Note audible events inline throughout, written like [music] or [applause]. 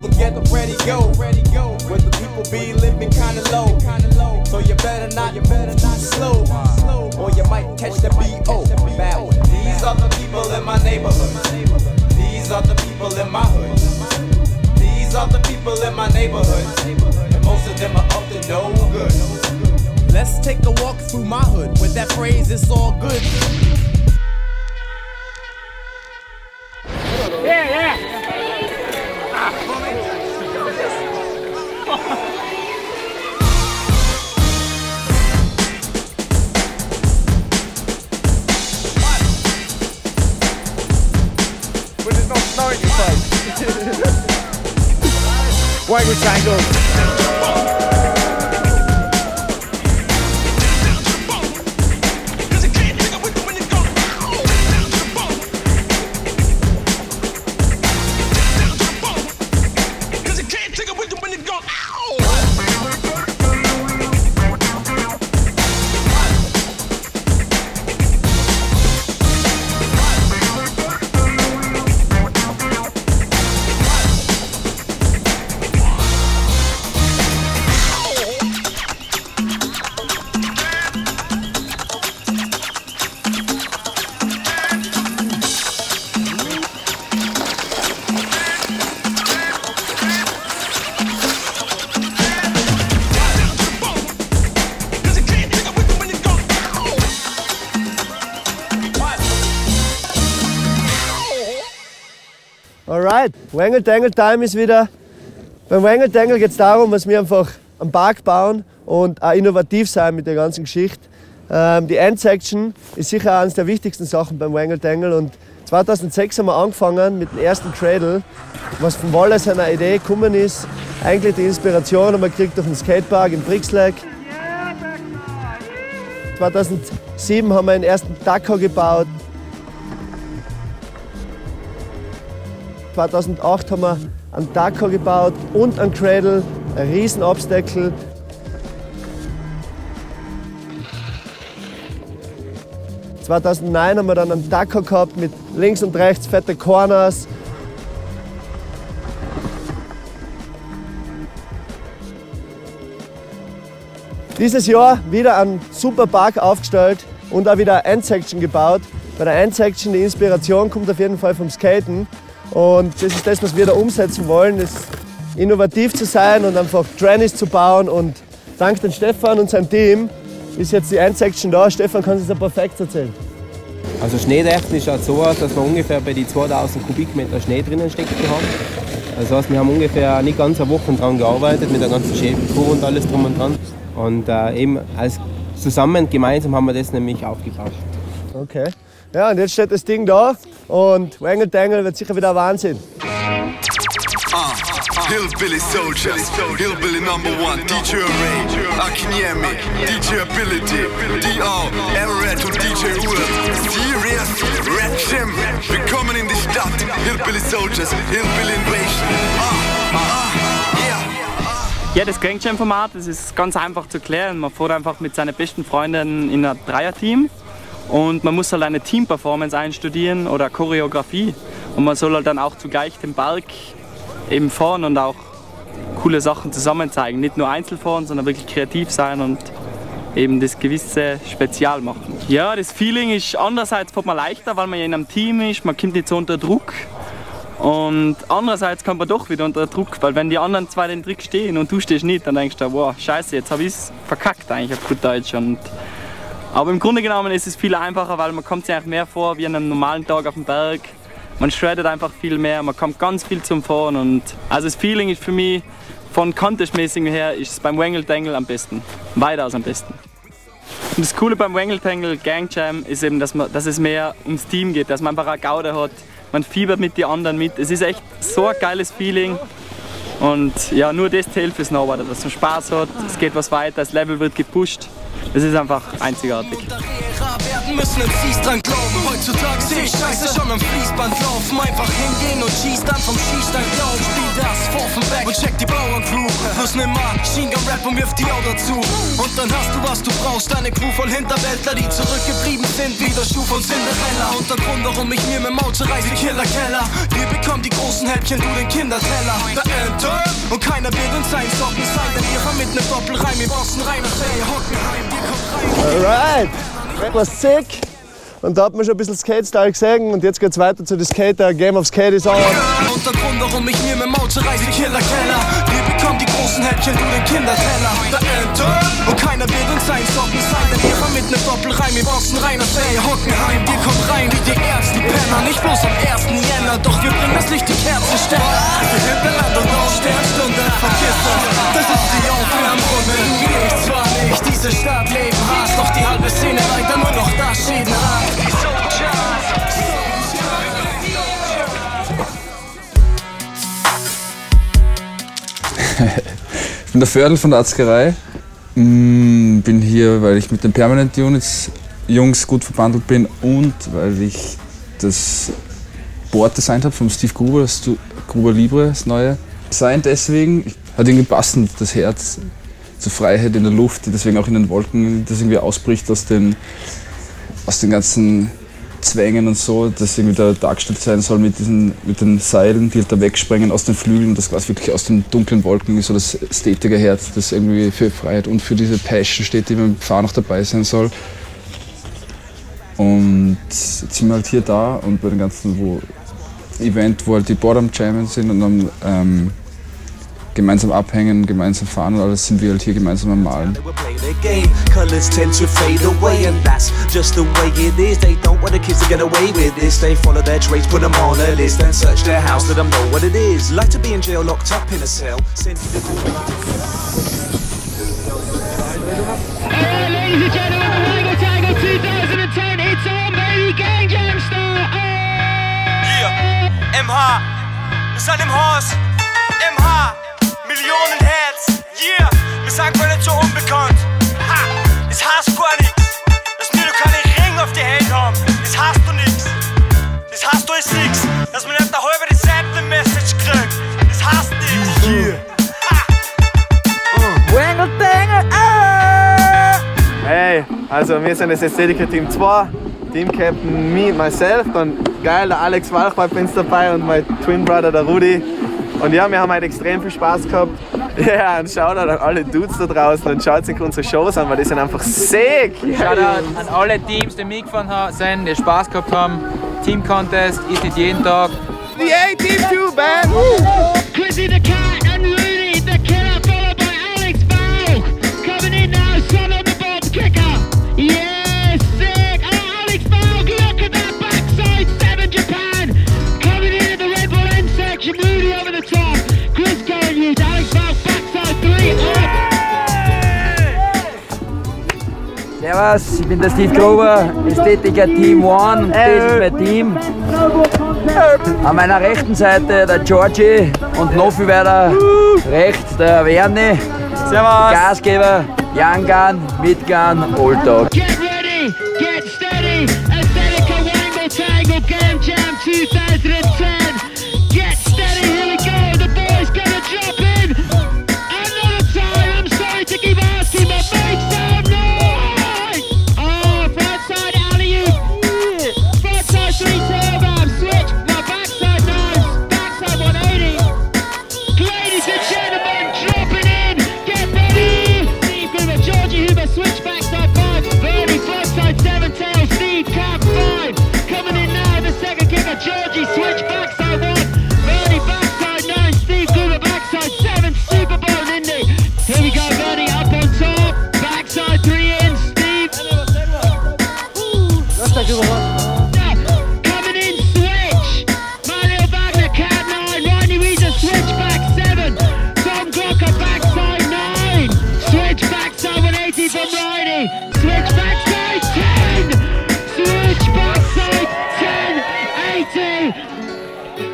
Get ready, go, ready, go. Where the people be living kinda low, kinda low. So you better not, you better not slow, slow, or you might catch the B.O. Bad. These are the people in my neighborhood. These are the people in my hood. These are the people in my neighborhood. And most of them are up to no good. Let's take a walk through my hood with that phrase, it's all good. Waggle tangle. Alright, Wangle Dangle Time ist wieder. Beim Wangle Dangle geht es darum, dass wir einfach einen Park bauen und auch innovativ sein mit der ganzen Geschichte. Ähm, die Endsection ist sicher eines der wichtigsten Sachen beim Wangle Dangle und 2006 haben wir angefangen mit dem ersten Cradle, was von Wallace einer Idee gekommen ist. Eigentlich die Inspiration haben wir gekriegt durch den Skatepark in Brixlake. 2007 haben wir den ersten Dakar gebaut. 2008 haben wir einen Dakar gebaut und einen Cradle, ein riesen Obstacle. ...2009 haben wir dann einen Dakar gehabt mit links und rechts fette Corners. Dieses Jahr wieder einen super Park aufgestellt und auch wieder eine Endsection gebaut. Bei der Endsection, die Inspiration kommt auf jeden Fall vom Skaten. Und das ist das, was wir da umsetzen wollen, ist innovativ zu sein und einfach Trannies zu bauen. Und dank dem Stefan und seinem Team ist jetzt die Endsection da. Stefan kann es ja perfekt erzählen. Also schneedächten schaut so aus, dass wir ungefähr bei die 2000 Kubikmeter Schnee drinnen stecken haben. Also das heißt, wir haben ungefähr nicht ganz eine Woche dran gearbeitet mit der ganzen Schäbenkur und alles drum und dran. Und äh, eben als zusammen, gemeinsam haben wir das nämlich aufgebaut. Okay. Ja, und jetzt steht das Ding da und Wangle Dangle wird sicher wieder ein Wahnsinn. Hillbilly soldiers, hillbilly number one, DJ Ray, Akinyemi, DJ Ability, DR, Everett und DJ Ull. Serious, Red Jim, willkommen in die Stadt. Hillbilly soldiers, Hillbilly Invasion. Ah, ah, yeah. Ja, das Gang Jam Format, das ist ganz einfach zu erklären. Man fährt einfach mit seinen besten Freunden in ein Dreierteam und man muss halt eine Teamperformance einstudieren oder Choreografie und man soll halt dann auch zugleich den Berg eben fahren und auch coole Sachen zusammen zeigen. Nicht nur einzeln fahren, sondern wirklich kreativ sein und eben das gewisse Spezial machen. Ja, das Feeling ist andererseits fährt man leichter, weil man ja in einem Team ist, man kommt nicht so unter Druck. Und andererseits kommt man doch wieder unter Druck, weil wenn die anderen zwei den Trick stehen und du stehst nicht, dann denkst du, wow, scheiße, jetzt habe ich es verkackt eigentlich auf gut Deutsch. Und aber im Grunde genommen ist es viel einfacher, weil man kommt sich einfach mehr vor wie an einem normalen Tag auf dem Berg. Man shreddet einfach viel mehr, man kommt ganz viel zum Fahren und also das Feeling ist für mich von Contest-mäßigen her ist es beim Wangle Tangle am besten, weitaus am besten. Und das Coole beim Wangle Tangle Gang Jam ist eben, dass, man, dass es mehr ums Team geht, dass man einfach eine Gaude hat, man fiebert mit den anderen mit. Es ist echt so ein geiles Feeling und ja, nur das zählt für Snowboarder, dass man Spaß hat, es geht was weiter, das Level wird gepusht. Es ist einfach einzigartig. müssen im Fies dran glauben. Heutzutage sehe ich Scheiße schon am Fließband laufen. Einfach hingehen und schieß dann vom Schießstand glauben. Spiel das, Vorfenberg und check die Bauerncrew. Plus nimm Machine Gun Rap und wirf die auch dazu. Und dann hast du, was du brauchst, eine Crew voll Hinterwäldler, die zurückgeblieben sind, wie der Schuh von Cinderella. Und der Grund, warum ich mir mit Mauze reise, Killer Keller. Wir bekommen die großen Häppchen, du den Kinderteller. Der Enter und keiner wird uns sein Socken Alright, das war sick. Und da hat man schon ein bisschen Skate-Style gesehen und jetzt geht's weiter zu den Skater. Game of Skate is on. Und warum ich mir mit Mauze reise, Killer Keller. Wir bekommen die großen Häppchen, du den Kinderteller. Der Enter und keiner wird uns sein Socken sein, denn wir mit nem Doppelreim im Osten rein aus Hockenheim. Wir kommen rein wie die ersten Ich bin der Fördel von der Arzgerei. Mm, Bin hier, weil ich mit den Permanent Units Jungs gut verbandelt bin und weil ich das Board designt habe vom Steve Gruber, das Gruber Libre, das neue. Design deswegen, hat irgendwie passend das Herz zur Freiheit in der Luft, die deswegen auch in den Wolken, das irgendwie ausbricht aus den, aus den ganzen Zwängen und so, das irgendwie da dargestellt sein soll mit, diesen, mit den Seilen, die halt da wegsprengen aus den Flügeln, das quasi wirklich aus den dunklen Wolken so das Ästhetikerherz, das irgendwie für Freiheit und für diese Passion steht, die beim Fahren auch dabei sein soll. Und jetzt sind wir halt hier da und bei dem ganzen wo Event, wo halt die Bottom Jammen sind und dann ähm, gemeinsam abhängen, gemeinsam fahren und alles sind wir halt hier gemeinsam am Malen. Ladies and gentlemen, 2010, it's on, baby, oh! Yeah, MH, wir sind im Haus, MH! Millionen Herz. Yeah, wir sind gar nicht so unbekannt. Ha, das heißt gar nichts. Dass wir noch keine Ring auf die Hände haben. Das heißt doch nichts. Das heißt ist nix. Dass wir nicht eine halbe Rezept-Message kriegen. Das heißt nichts. Yeah. Hey, also wir sind das Ästhetiker Team 2, Team Captain me, myself, dann geil, der Alex Walchbach ist dabei und mein Twin Brother, der Rudi. Und ja, wir haben heute extrem viel Spaß gehabt. [laughs] Ja, und Shoutout an alle Dudes da draußen und schaut sich unsere Shows an, weil die sind einfach sick. Shoutout an alle Teams, die mitgefahren sind, die Spaß gehabt haben. Team Contest ist nicht jeden Tag. The A-Team 2 Band! Chrissy ich bin der Steve Gruber, Ästhetiker Team One und das ist mein Team. An meiner rechten Seite der Georgie und noch viel weiter rechts der Werni. Servus. Gasgeber, Young Gun, Mid Gun, Old Dog. Get ready, get steady. Aesthetica Wangle Tangle Game Jam 2010.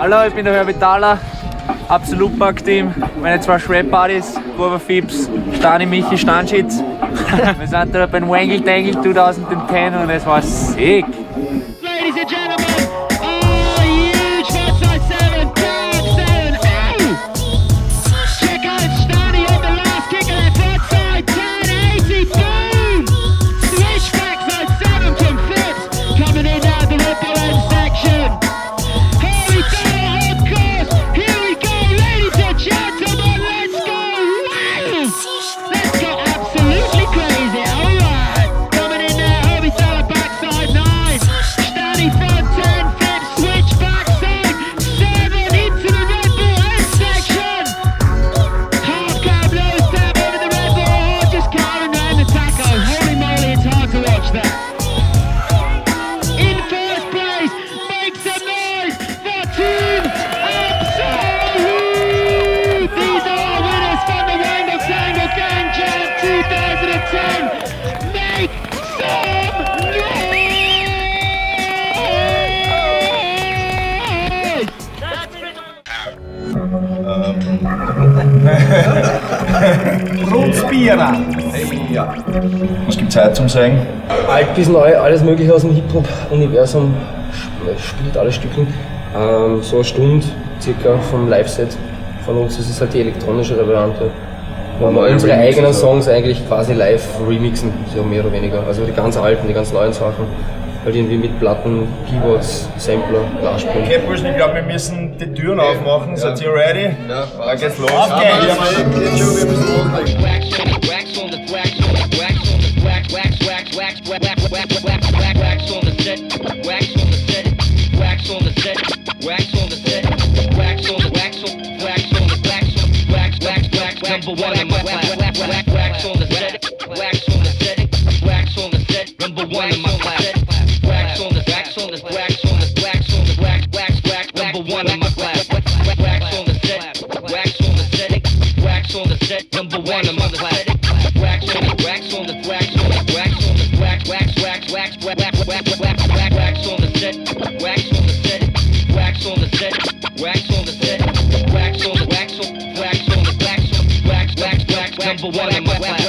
Hallo, ich bin der Herbert Thaler, Absolut Park Team. Meine zwei Shred-Buddies, Kurva Fips, Stani Michi Stanschitz. [laughs] Wir sind da beim Wangle Tangle 2010 und es war sick. Brutzbierer. Ja. Was gibt's heute zum Sagen? Alt bis neu, alles mögliche aus dem Hip-Hop-Universum sp- spielt alle Stücken. Ähm, so eine Stunde circa vom Live-Set von uns. Das ist halt die elektronische Variante. Wo wir unsere eigenen so. Songs eigentlich quasi live remixen, so mehr oder weniger. Also die ganz alten, die ganz neuen Sachen. Halt irgendwie mit Platten, Keyboards, Sampler, nachspielen. Okay, Burschen, ich glaube, wir müssen die Türen aufmachen. Seid ihr ready? Ja, dann geht's los. Auf Number one in my. Wax on the set. Wax on the set. Wax on the set. Number one in my class. Number one in my